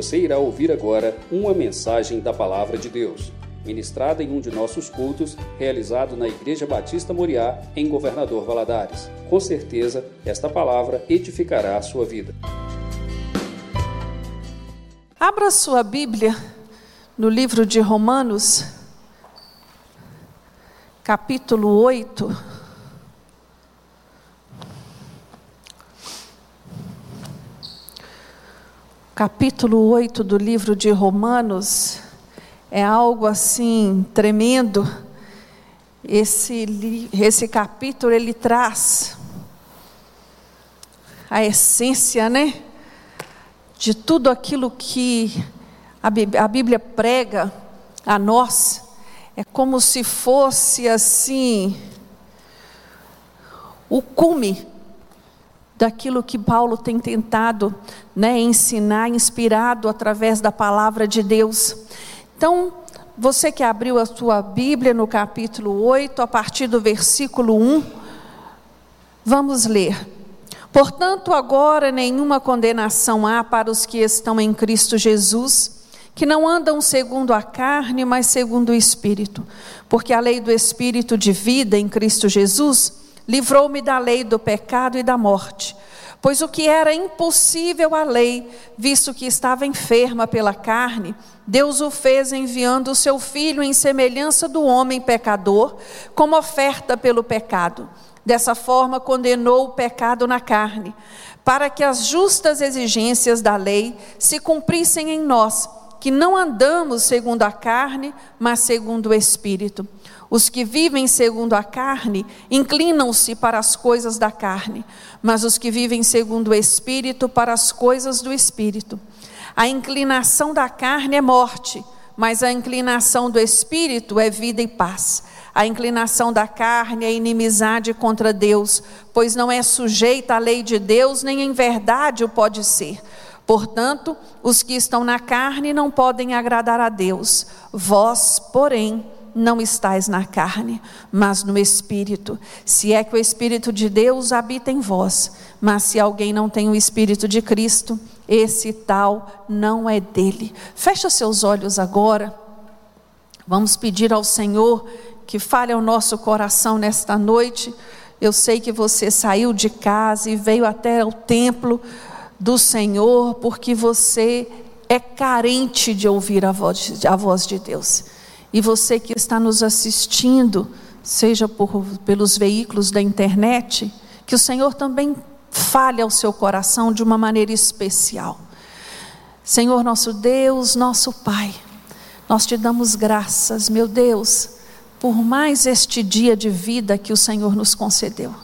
Você irá ouvir agora uma mensagem da Palavra de Deus, ministrada em um de nossos cultos, realizado na Igreja Batista Moriá, em Governador Valadares. Com certeza, esta palavra edificará a sua vida. Abra sua Bíblia no livro de Romanos, capítulo 8. Capítulo 8 do livro de Romanos é algo assim tremendo. Esse, esse capítulo ele traz a essência, né? De tudo aquilo que a Bíblia prega a nós. É como se fosse assim o cume daquilo que Paulo tem tentado né, ensinar, inspirado através da palavra de Deus. Então, você que abriu a sua Bíblia no capítulo 8, a partir do versículo 1, vamos ler. Portanto, agora nenhuma condenação há para os que estão em Cristo Jesus, que não andam segundo a carne, mas segundo o Espírito. Porque a lei do Espírito de vida em Cristo Jesus livrou-me da lei do pecado e da morte. Pois o que era impossível à lei, visto que estava enferma pela carne, Deus o fez enviando o seu filho em semelhança do homem pecador, como oferta pelo pecado. Dessa forma, condenou o pecado na carne, para que as justas exigências da lei se cumprissem em nós, que não andamos segundo a carne, mas segundo o Espírito. Os que vivem segundo a carne inclinam-se para as coisas da carne, mas os que vivem segundo o Espírito para as coisas do Espírito. A inclinação da carne é morte, mas a inclinação do Espírito é vida e paz. A inclinação da carne é inimizade contra Deus, pois não é sujeita à lei de Deus, nem em verdade o pode ser. Portanto, os que estão na carne não podem agradar a Deus. Vós, porém, não estais na carne, mas no Espírito. Se é que o Espírito de Deus habita em vós, mas se alguém não tem o Espírito de Cristo, esse tal não é dele. Fecha seus olhos agora. Vamos pedir ao Senhor que fale ao nosso coração nesta noite. Eu sei que você saiu de casa e veio até o templo do Senhor porque você é carente de ouvir a voz, a voz de Deus. E você que está nos assistindo, seja por, pelos veículos da internet, que o Senhor também fale ao seu coração de uma maneira especial. Senhor nosso Deus, nosso Pai, nós te damos graças, meu Deus, por mais este dia de vida que o Senhor nos concedeu.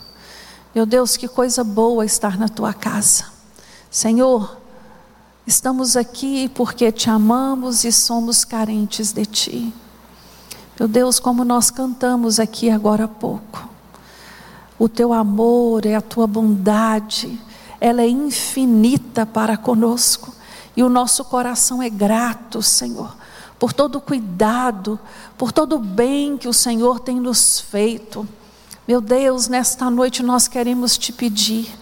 Meu Deus, que coisa boa estar na tua casa. Senhor, estamos aqui porque te amamos e somos carentes de ti. Meu Deus, como nós cantamos aqui agora há pouco. O teu amor é a tua bondade, ela é infinita para conosco. E o nosso coração é grato, Senhor, por todo o cuidado, por todo o bem que o Senhor tem nos feito. Meu Deus, nesta noite nós queremos te pedir,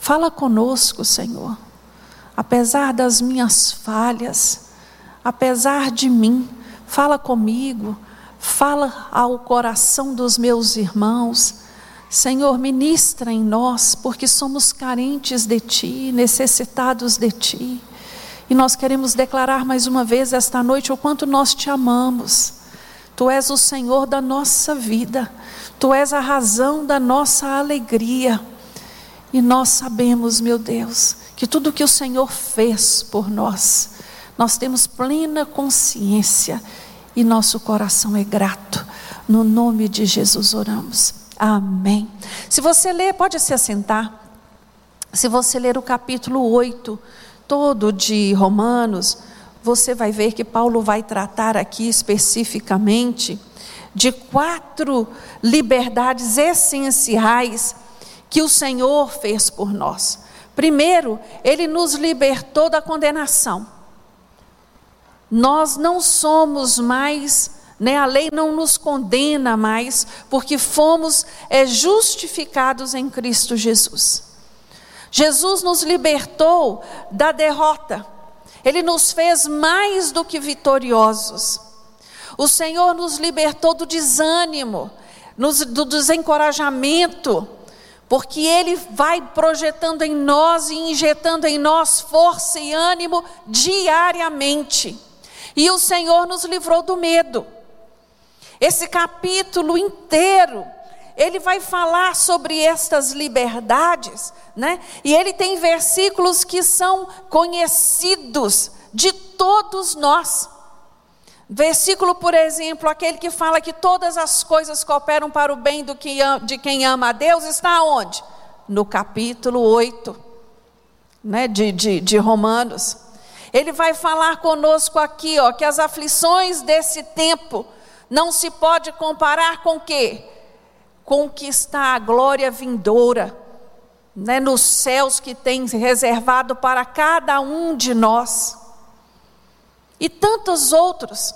fala conosco, Senhor. Apesar das minhas falhas, apesar de mim, fala comigo fala ao coração dos meus irmãos. Senhor, ministra em nós, porque somos carentes de Ti, necessitados de Ti. E nós queremos declarar mais uma vez esta noite o quanto nós te amamos. Tu és o Senhor da nossa vida, Tu és a razão da nossa alegria. E nós sabemos, meu Deus, que tudo que o Senhor fez por nós, nós temos plena consciência e nosso coração é grato. No nome de Jesus oramos. Amém. Se você ler, pode se assentar. Se você ler o capítulo 8 todo de Romanos, você vai ver que Paulo vai tratar aqui especificamente de quatro liberdades essenciais que o Senhor fez por nós. Primeiro, ele nos libertou da condenação. Nós não somos mais, né, a lei não nos condena mais, porque fomos é, justificados em Cristo Jesus. Jesus nos libertou da derrota. Ele nos fez mais do que vitoriosos. O Senhor nos libertou do desânimo, do desencorajamento, porque Ele vai projetando em nós e injetando em nós força e ânimo diariamente. E o Senhor nos livrou do medo. Esse capítulo inteiro, ele vai falar sobre estas liberdades, né? E ele tem versículos que são conhecidos de todos nós. Versículo, por exemplo, aquele que fala que todas as coisas cooperam para o bem do que, de quem ama a Deus, está onde? No capítulo 8 né, de, de, de Romanos. Ele vai falar conosco aqui, ó, que as aflições desse tempo não se pode comparar com quê? Está a glória vindoura, né, nos céus que tem reservado para cada um de nós. E tantos outros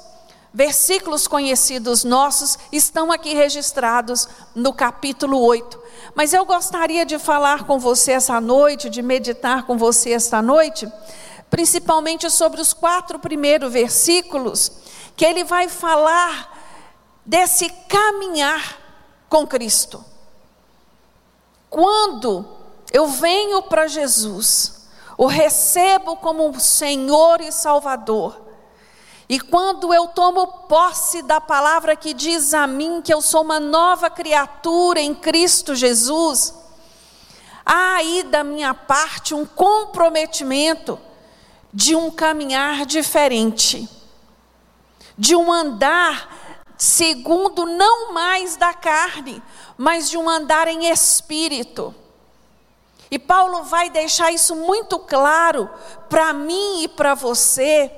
versículos conhecidos nossos estão aqui registrados no capítulo 8. Mas eu gostaria de falar com você essa noite, de meditar com você esta noite, principalmente sobre os quatro primeiros versículos, que ele vai falar desse caminhar com Cristo. Quando eu venho para Jesus, o recebo como Senhor e Salvador, e quando eu tomo posse da palavra que diz a mim que eu sou uma nova criatura em Cristo Jesus, há aí da minha parte um comprometimento de um caminhar diferente, de um andar segundo não mais da carne, mas de um andar em espírito. E Paulo vai deixar isso muito claro para mim e para você,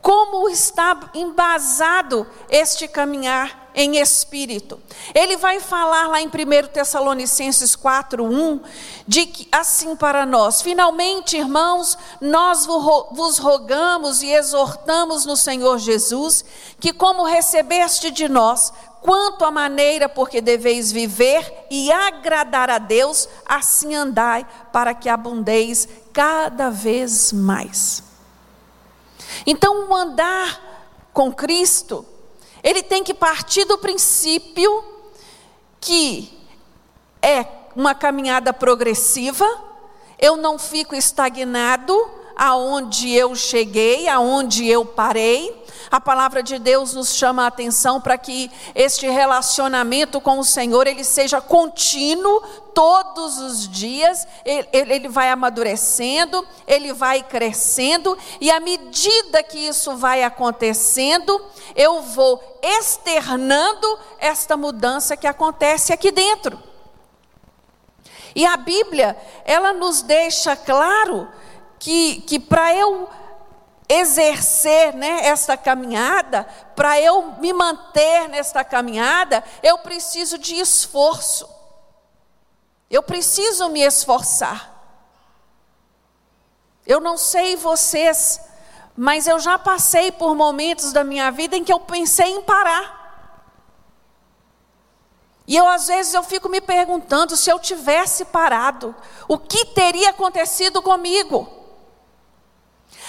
como está embasado este caminhar em espírito. Ele vai falar lá em 1 Tessalonicenses 4:1 de que assim para nós, finalmente, irmãos, nós vos rogamos e exortamos no Senhor Jesus que como recebeste de nós quanto à maneira porque deveis viver e agradar a Deus, assim andai para que abundeis cada vez mais. Então, o andar com Cristo, ele tem que partir do princípio que é uma caminhada progressiva, eu não fico estagnado aonde eu cheguei, aonde eu parei, a palavra de Deus nos chama a atenção para que este relacionamento com o Senhor ele seja contínuo todos os dias, ele, ele vai amadurecendo, ele vai crescendo, e à medida que isso vai acontecendo, eu vou externando esta mudança que acontece aqui dentro. E a Bíblia, ela nos deixa claro que, que para eu exercer né, esta caminhada, para eu me manter nesta caminhada, eu preciso de esforço. Eu preciso me esforçar. Eu não sei vocês, mas eu já passei por momentos da minha vida em que eu pensei em parar. E eu às vezes eu fico me perguntando se eu tivesse parado, o que teria acontecido comigo?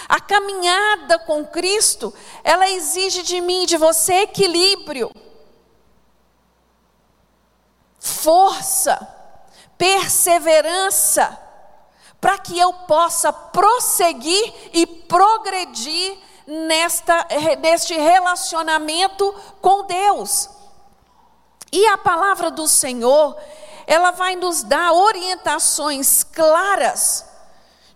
A caminhada com Cristo, ela exige de mim de você equilíbrio, força, perseverança, para que eu possa prosseguir e progredir nesta, neste relacionamento com Deus. E a palavra do Senhor, ela vai nos dar orientações claras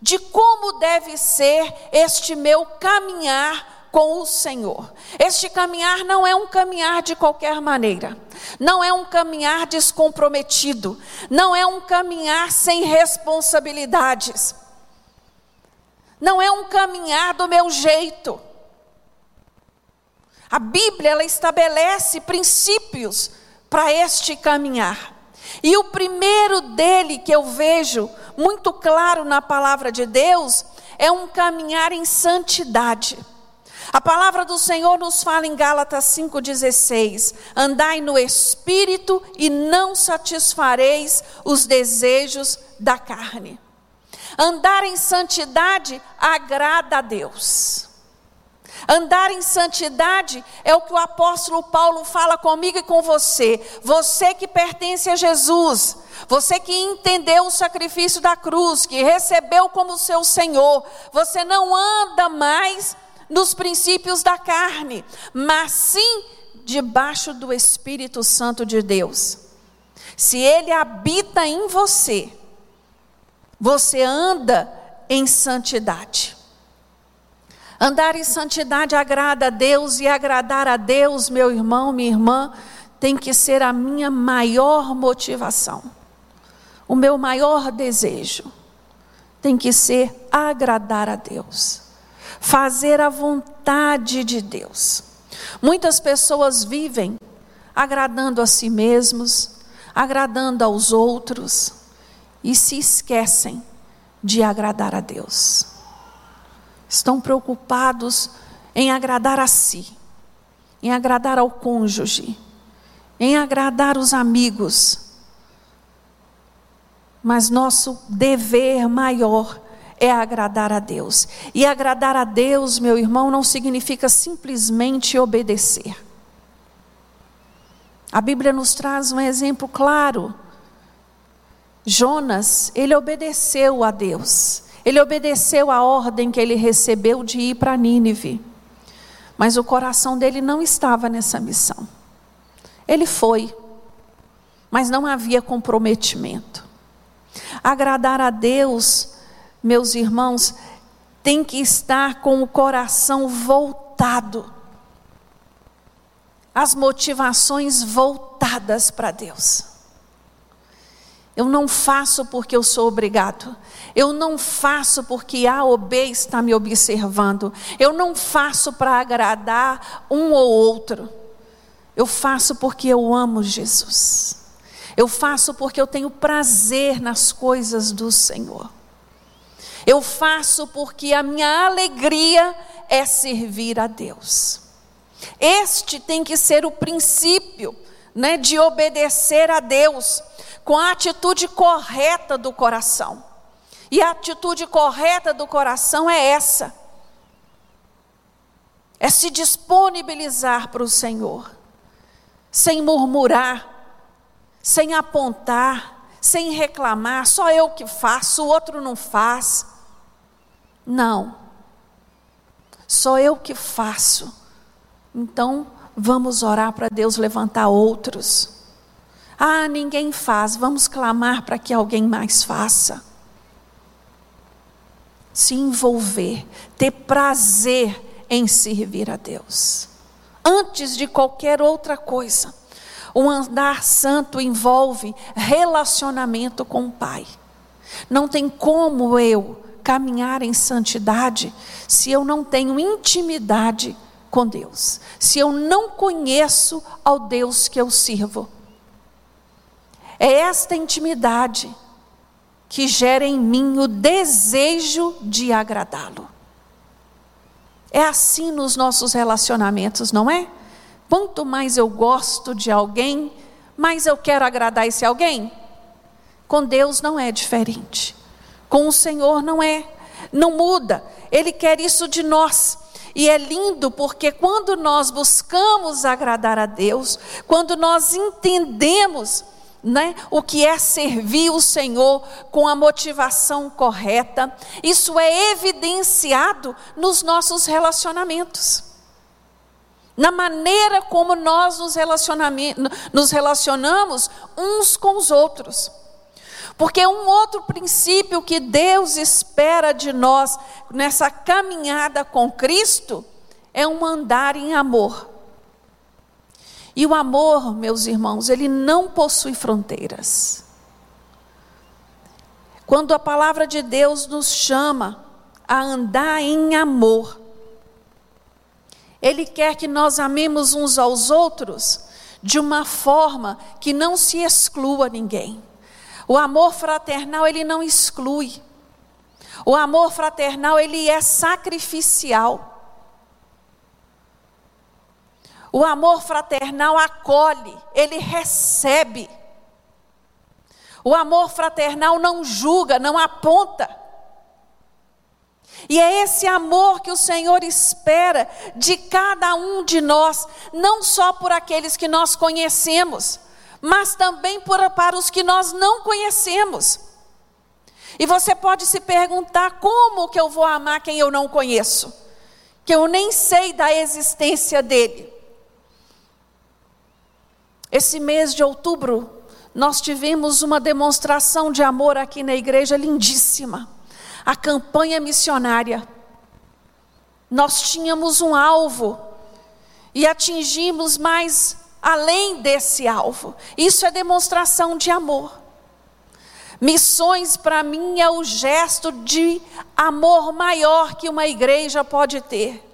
de como deve ser este meu caminhar com o Senhor. Este caminhar não é um caminhar de qualquer maneira, não é um caminhar descomprometido, não é um caminhar sem responsabilidades, não é um caminhar do meu jeito. A Bíblia ela estabelece princípios para este caminhar. E o primeiro dele que eu vejo muito claro na palavra de Deus é um caminhar em santidade. A palavra do Senhor nos fala em Gálatas 5,16: Andai no espírito e não satisfareis os desejos da carne. Andar em santidade agrada a Deus. Andar em santidade é o que o apóstolo Paulo fala comigo e com você. Você que pertence a Jesus, você que entendeu o sacrifício da cruz, que recebeu como seu Senhor, você não anda mais nos princípios da carne, mas sim debaixo do Espírito Santo de Deus. Se ele habita em você, você anda em santidade. Andar em santidade agrada a Deus e agradar a Deus, meu irmão, minha irmã, tem que ser a minha maior motivação. O meu maior desejo tem que ser agradar a Deus, fazer a vontade de Deus. Muitas pessoas vivem agradando a si mesmos, agradando aos outros e se esquecem de agradar a Deus estão preocupados em agradar a si, em agradar ao cônjuge, em agradar os amigos. Mas nosso dever maior é agradar a Deus. E agradar a Deus, meu irmão, não significa simplesmente obedecer. A Bíblia nos traz um exemplo claro. Jonas, ele obedeceu a Deus. Ele obedeceu a ordem que ele recebeu de ir para Nínive. Mas o coração dele não estava nessa missão. Ele foi, mas não havia comprometimento. Agradar a Deus, meus irmãos, tem que estar com o coração voltado, as motivações voltadas para Deus. Eu não faço porque eu sou obrigado. Eu não faço porque A ou B está me observando. Eu não faço para agradar um ou outro. Eu faço porque eu amo Jesus. Eu faço porque eu tenho prazer nas coisas do Senhor. Eu faço porque a minha alegria é servir a Deus. Este tem que ser o princípio, né, de obedecer a Deus com a atitude correta do coração. E a atitude correta do coração é essa: é se disponibilizar para o Senhor, sem murmurar, sem apontar, sem reclamar, só eu que faço, o outro não faz. Não, só eu que faço. Então, vamos orar para Deus levantar outros. Ah, ninguém faz, vamos clamar para que alguém mais faça se envolver, ter prazer em servir a Deus. Antes de qualquer outra coisa, o andar santo envolve relacionamento com o Pai. Não tem como eu caminhar em santidade se eu não tenho intimidade com Deus, se eu não conheço ao Deus que eu sirvo. É esta intimidade que gera em mim o desejo de agradá-lo. É assim nos nossos relacionamentos, não é? Quanto mais eu gosto de alguém, mais eu quero agradar esse alguém. Com Deus não é diferente. Com o Senhor não é. Não muda. Ele quer isso de nós. E é lindo porque quando nós buscamos agradar a Deus, quando nós entendemos né? o que é servir o Senhor com a motivação correta, isso é evidenciado nos nossos relacionamentos. Na maneira como nós nos, nos relacionamos uns com os outros. Porque um outro princípio que Deus espera de nós nessa caminhada com Cristo é um andar em amor. E o amor, meus irmãos, ele não possui fronteiras. Quando a palavra de Deus nos chama a andar em amor, Ele quer que nós amemos uns aos outros de uma forma que não se exclua ninguém. O amor fraternal, ele não exclui. O amor fraternal, ele é sacrificial. O amor fraternal acolhe, ele recebe. O amor fraternal não julga, não aponta. E é esse amor que o Senhor espera de cada um de nós, não só por aqueles que nós conhecemos, mas também para os que nós não conhecemos. E você pode se perguntar: como que eu vou amar quem eu não conheço? Que eu nem sei da existência dele. Esse mês de outubro, nós tivemos uma demonstração de amor aqui na igreja lindíssima. A campanha missionária. Nós tínhamos um alvo e atingimos mais além desse alvo. Isso é demonstração de amor. Missões para mim é o gesto de amor maior que uma igreja pode ter.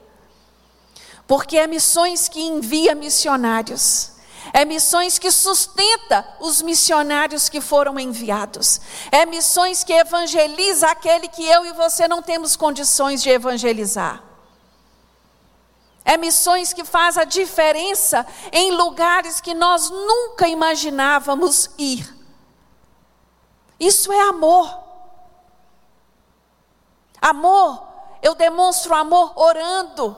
Porque é missões que envia missionários. É missões que sustenta os missionários que foram enviados. É missões que evangeliza aquele que eu e você não temos condições de evangelizar. É missões que faz a diferença em lugares que nós nunca imaginávamos ir. Isso é amor. Amor, eu demonstro amor orando.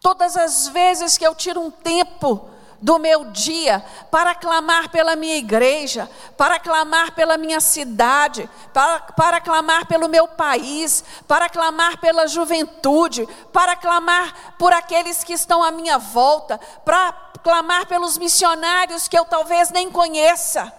Todas as vezes que eu tiro um tempo do meu dia para clamar pela minha igreja, para clamar pela minha cidade, para, para clamar pelo meu país, para clamar pela juventude, para clamar por aqueles que estão à minha volta, para clamar pelos missionários que eu talvez nem conheça.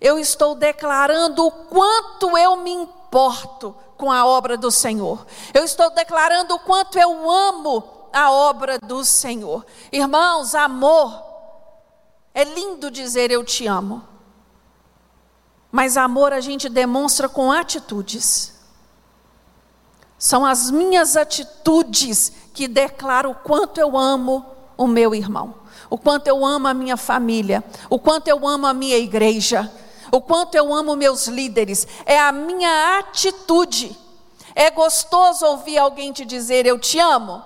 Eu estou declarando o quanto eu me importo com a obra do Senhor. Eu estou declarando o quanto eu amo a obra do Senhor. Irmãos, amor, é lindo dizer eu te amo, mas amor a gente demonstra com atitudes. São as minhas atitudes que declaram o quanto eu amo o meu irmão, o quanto eu amo a minha família, o quanto eu amo a minha igreja, o quanto eu amo meus líderes. É a minha atitude. É gostoso ouvir alguém te dizer eu te amo?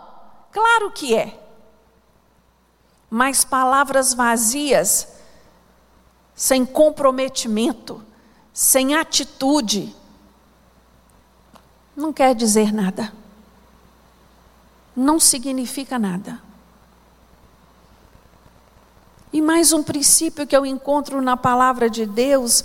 Claro que é. Mas palavras vazias, sem comprometimento, sem atitude, não quer dizer nada. Não significa nada. E mais um princípio que eu encontro na palavra de Deus,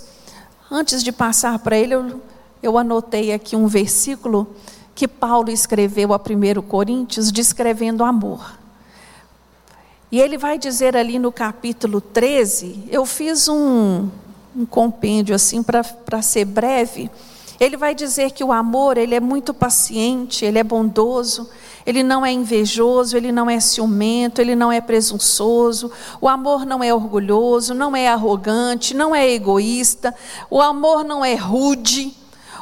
antes de passar para ele, eu, eu anotei aqui um versículo que Paulo escreveu a 1 Coríntios, descrevendo amor. E ele vai dizer ali no capítulo 13, eu fiz um, um compêndio assim para ser breve. Ele vai dizer que o amor, ele é muito paciente, ele é bondoso, ele não é invejoso, ele não é ciumento, ele não é presunçoso. O amor não é orgulhoso, não é arrogante, não é egoísta. O amor não é rude.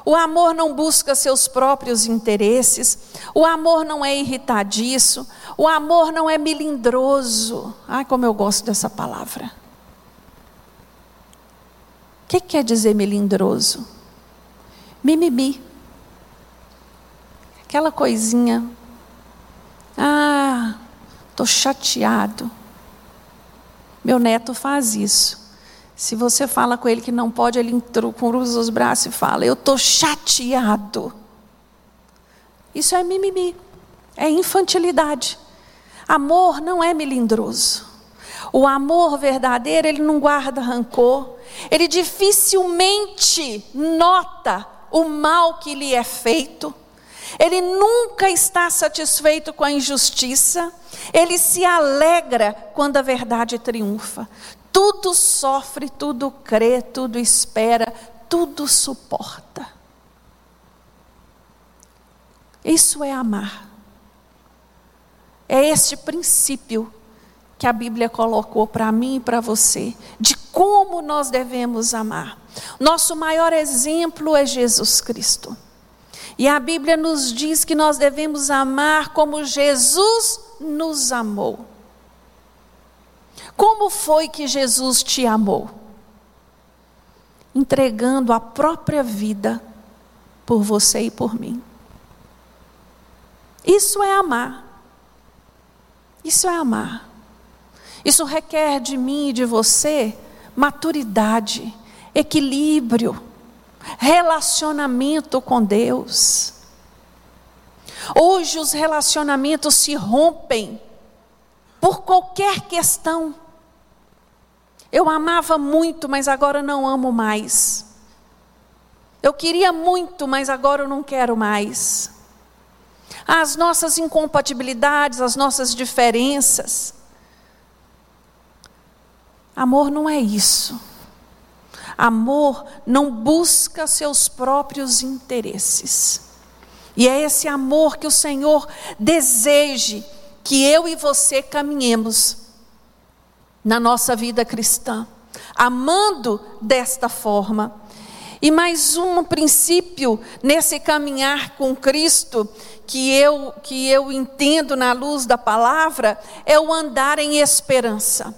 O amor não busca seus próprios interesses. O amor não é irritadiço. O amor não é melindroso. Ai, como eu gosto dessa palavra. O que quer dizer melindroso? Mimimi. Aquela coisinha. Ah, estou chateado. Meu neto faz isso. Se você fala com ele que não pode, ele cruza os braços e fala: Eu estou chateado. Isso é mimimi, é infantilidade. Amor não é melindroso. O amor verdadeiro, ele não guarda rancor, ele dificilmente nota o mal que lhe é feito, ele nunca está satisfeito com a injustiça, ele se alegra quando a verdade triunfa tudo sofre, tudo crê, tudo espera, tudo suporta. Isso é amar. É este princípio que a Bíblia colocou para mim e para você, de como nós devemos amar. Nosso maior exemplo é Jesus Cristo. E a Bíblia nos diz que nós devemos amar como Jesus nos amou. Como foi que Jesus te amou? Entregando a própria vida por você e por mim. Isso é amar. Isso é amar. Isso requer de mim e de você maturidade, equilíbrio. relacionamento com Deus. Hoje os relacionamentos se rompem por qualquer questão. Eu amava muito, mas agora não amo mais. Eu queria muito, mas agora eu não quero mais. As nossas incompatibilidades, as nossas diferenças. Amor não é isso. Amor não busca seus próprios interesses. E é esse amor que o Senhor deseja que eu e você caminhemos na nossa vida cristã, amando desta forma. E mais um princípio nesse caminhar com Cristo que eu que eu entendo na luz da palavra é o andar em esperança.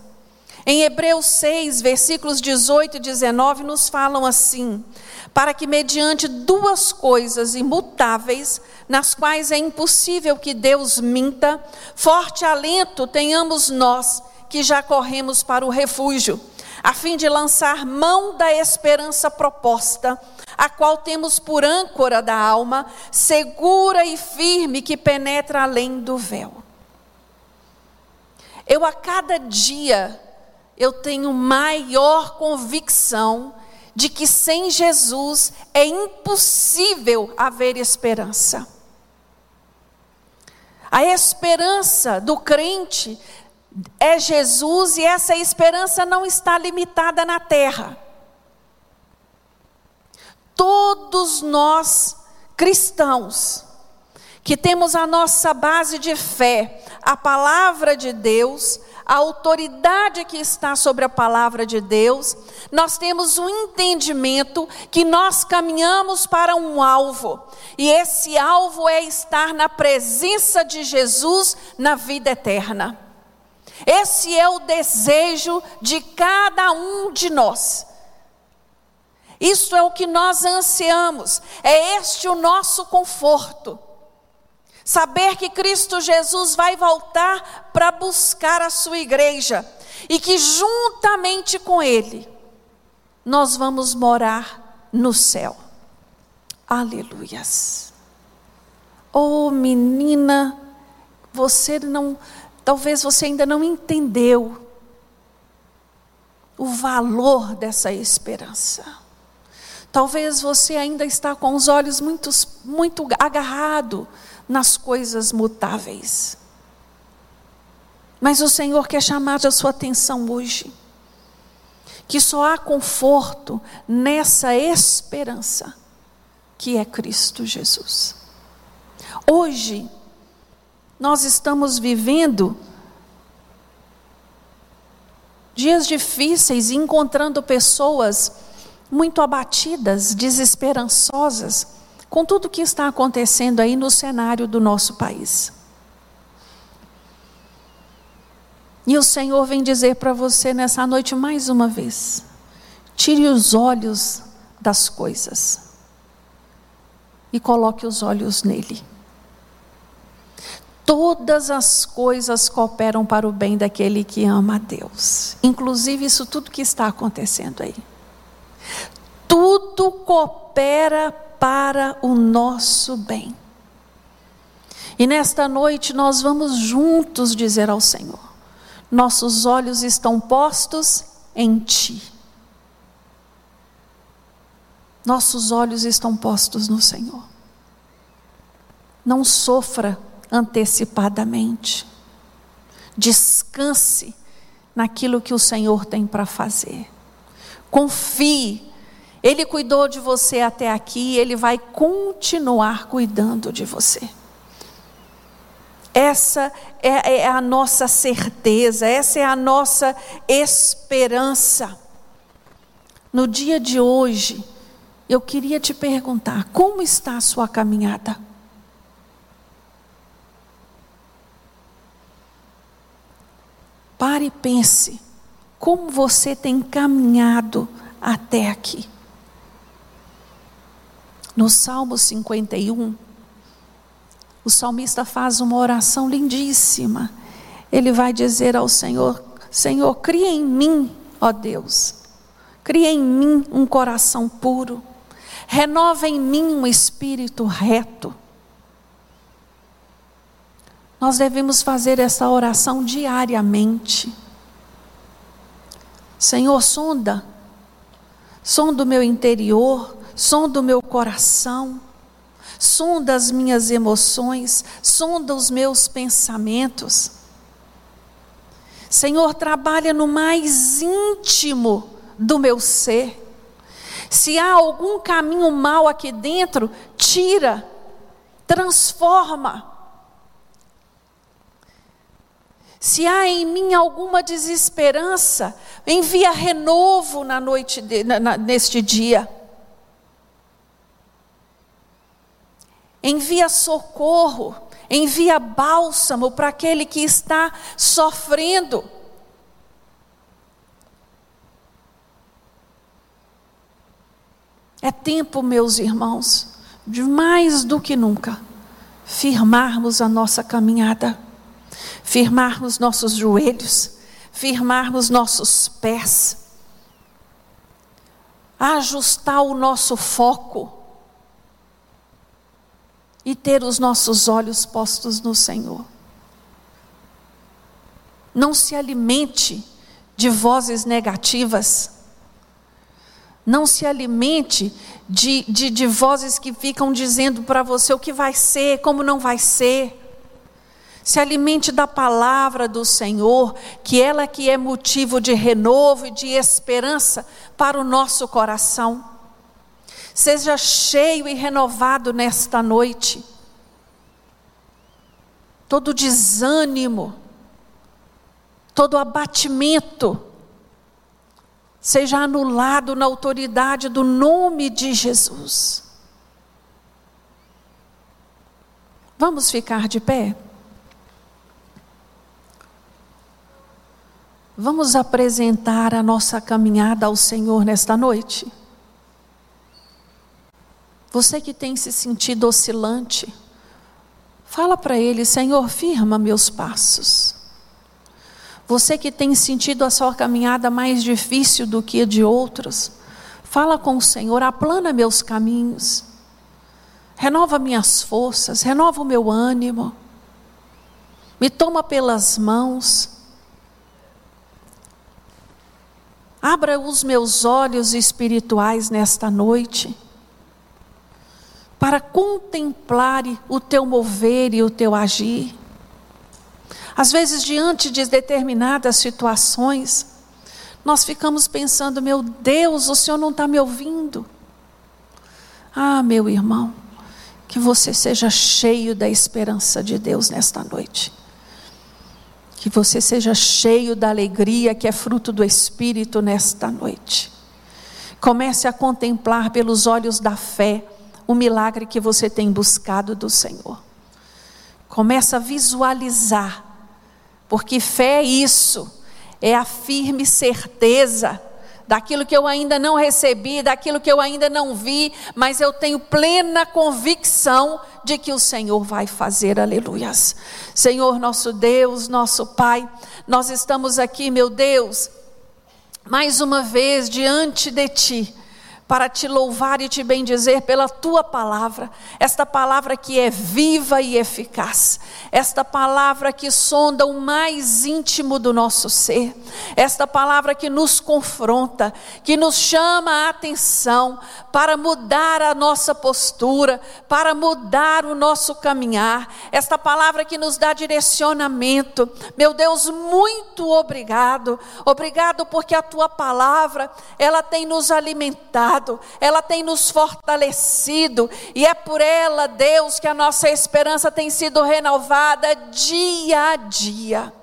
Em Hebreus 6, versículos 18 e 19 nos falam assim: para que, mediante duas coisas imutáveis, nas quais é impossível que Deus minta, forte alento tenhamos nós que já corremos para o refúgio, a fim de lançar mão da esperança proposta, a qual temos por âncora da alma, segura e firme que penetra além do véu. Eu a cada dia eu tenho maior convicção de que sem Jesus é impossível haver esperança. A esperança do crente é Jesus e essa esperança não está limitada na terra. Todos nós cristãos que temos a nossa base de fé, a palavra de Deus, a autoridade que está sobre a palavra de Deus, nós temos um entendimento que nós caminhamos para um alvo, e esse alvo é estar na presença de Jesus na vida eterna. Esse é o desejo de cada um de nós. Isso é o que nós ansiamos, é este o nosso conforto. Saber que Cristo Jesus vai voltar para buscar a sua igreja e que juntamente com Ele nós vamos morar no céu. Aleluias. Oh menina, você não, talvez você ainda não entendeu o valor dessa esperança. Talvez você ainda está com os olhos muito, muito agarrado nas coisas mutáveis. Mas o Senhor quer chamar a sua atenção hoje. Que só há conforto nessa esperança que é Cristo Jesus. Hoje, nós estamos vivendo dias difíceis e encontrando pessoas muito abatidas, desesperançosas com tudo o que está acontecendo aí no cenário do nosso país. E o Senhor vem dizer para você nessa noite mais uma vez: tire os olhos das coisas e coloque os olhos nele. Todas as coisas cooperam para o bem daquele que ama a Deus, inclusive isso tudo que está acontecendo aí. Tudo coopera para o nosso bem. E nesta noite nós vamos juntos dizer ao Senhor: nossos olhos estão postos em Ti. Nossos olhos estão postos no Senhor. Não sofra antecipadamente. Descanse naquilo que o Senhor tem para fazer. Confie ele cuidou de você até aqui, ele vai continuar cuidando de você. Essa é, é, a nossa certeza, essa é a nossa esperança. No dia de hoje, eu queria te perguntar: como está a sua caminhada? Pare e pense, como você tem caminhado até aqui? No Salmo 51, o salmista faz uma oração lindíssima. Ele vai dizer ao Senhor: Senhor, cria em mim, ó Deus, cria em mim um coração puro, renova em mim um espírito reto. Nós devemos fazer essa oração diariamente. Senhor, sonda, sonda o meu interior, sonda o meu coração, sonda as minhas emoções, sonda os meus pensamentos. Senhor, trabalha no mais íntimo do meu ser. Se há algum caminho mal aqui dentro, tira, transforma. Se há em mim alguma desesperança, envia renovo na noite de, na, neste dia. Envia socorro, envia bálsamo para aquele que está sofrendo. É tempo, meus irmãos, de mais do que nunca firmarmos a nossa caminhada, firmarmos nossos joelhos, firmarmos nossos pés, ajustar o nosso foco e ter os nossos olhos postos no Senhor. Não se alimente de vozes negativas. Não se alimente de, de, de vozes que ficam dizendo para você o que vai ser, como não vai ser. Se alimente da palavra do Senhor, que ela que é motivo de renovo e de esperança para o nosso coração. Seja cheio e renovado nesta noite. Todo desânimo, todo abatimento, seja anulado na autoridade do nome de Jesus. Vamos ficar de pé? Vamos apresentar a nossa caminhada ao Senhor nesta noite? Você que tem se sentido oscilante, fala para Ele: Senhor, firma meus passos. Você que tem sentido a sua caminhada mais difícil do que a de outros, fala com o Senhor: aplana meus caminhos, renova minhas forças, renova o meu ânimo, me toma pelas mãos. Abra os meus olhos espirituais nesta noite para contemplar o teu mover e o teu agir. Às vezes, diante de determinadas situações, nós ficamos pensando: meu Deus, o Senhor não está me ouvindo. Ah, meu irmão, que você seja cheio da esperança de Deus nesta noite. Que você seja cheio da alegria que é fruto do Espírito nesta noite. Comece a contemplar pelos olhos da fé o milagre que você tem buscado do Senhor. Começa a visualizar, porque fé é isso, é a firme certeza daquilo que eu ainda não recebi, daquilo que eu ainda não vi, mas eu tenho plena convicção de que o Senhor vai fazer, aleluias. Senhor, nosso Deus, nosso Pai, nós estamos aqui, meu Deus, mais uma vez diante de Ti para te louvar e te bendizer pela tua palavra, esta palavra que é viva e eficaz, esta palavra que sonda o mais íntimo do nosso ser, esta palavra que nos confronta, que nos chama a atenção para mudar a nossa postura, para mudar o nosso caminhar, esta palavra que nos dá direcionamento. Meu Deus, muito obrigado, obrigado porque a tua palavra, ela tem nos alimentado ela tem nos fortalecido, e é por ela, Deus, que a nossa esperança tem sido renovada dia a dia.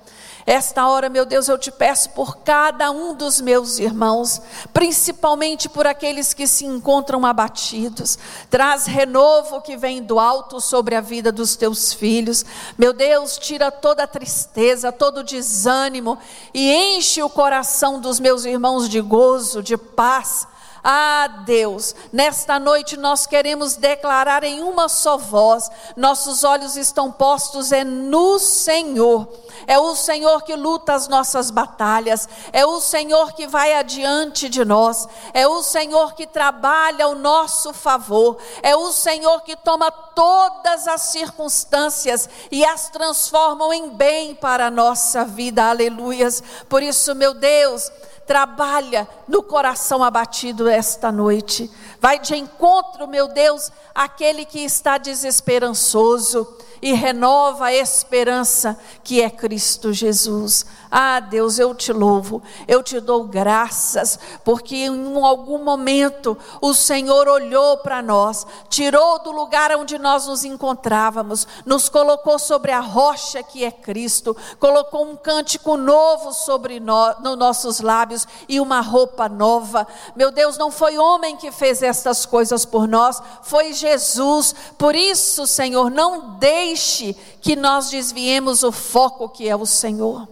Esta hora, meu Deus, eu te peço por cada um dos meus irmãos, principalmente por aqueles que se encontram abatidos. Traz renovo que vem do alto sobre a vida dos teus filhos. Meu Deus, tira toda a tristeza, todo o desânimo e enche o coração dos meus irmãos de gozo, de paz Ah, Deus, nesta noite nós queremos declarar em uma só voz: nossos olhos estão postos é no Senhor. É o Senhor que luta as nossas batalhas, é o Senhor que vai adiante de nós, é o Senhor que trabalha ao nosso favor, é o Senhor que toma todas as circunstâncias e as transforma em bem para a nossa vida. Aleluias. Por isso, meu Deus, trabalha no coração abatido esta noite. Vai de encontro, meu Deus, àquele que está desesperançoso e renova a esperança que é Cristo Jesus. Ah, Deus, eu te louvo, eu te dou graças, porque em algum momento o Senhor olhou para nós, tirou do lugar onde nós nos encontrávamos, nos colocou sobre a rocha que é Cristo, colocou um cântico novo sobre nós, nos nossos lábios e uma roupa nova. Meu Deus, não foi homem que fez estas coisas por nós, foi Jesus. Por isso, Senhor, não deixe que nós desviemos o foco que é o Senhor.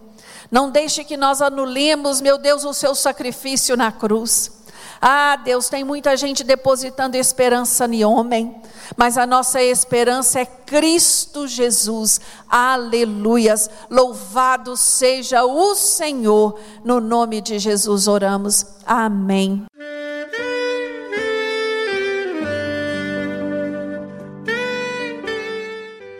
Não deixe que nós anulemos, meu Deus, o seu sacrifício na cruz. Ah, Deus, tem muita gente depositando esperança em homem, mas a nossa esperança é Cristo Jesus. Aleluias. Louvado seja o Senhor. No nome de Jesus oramos. Amém.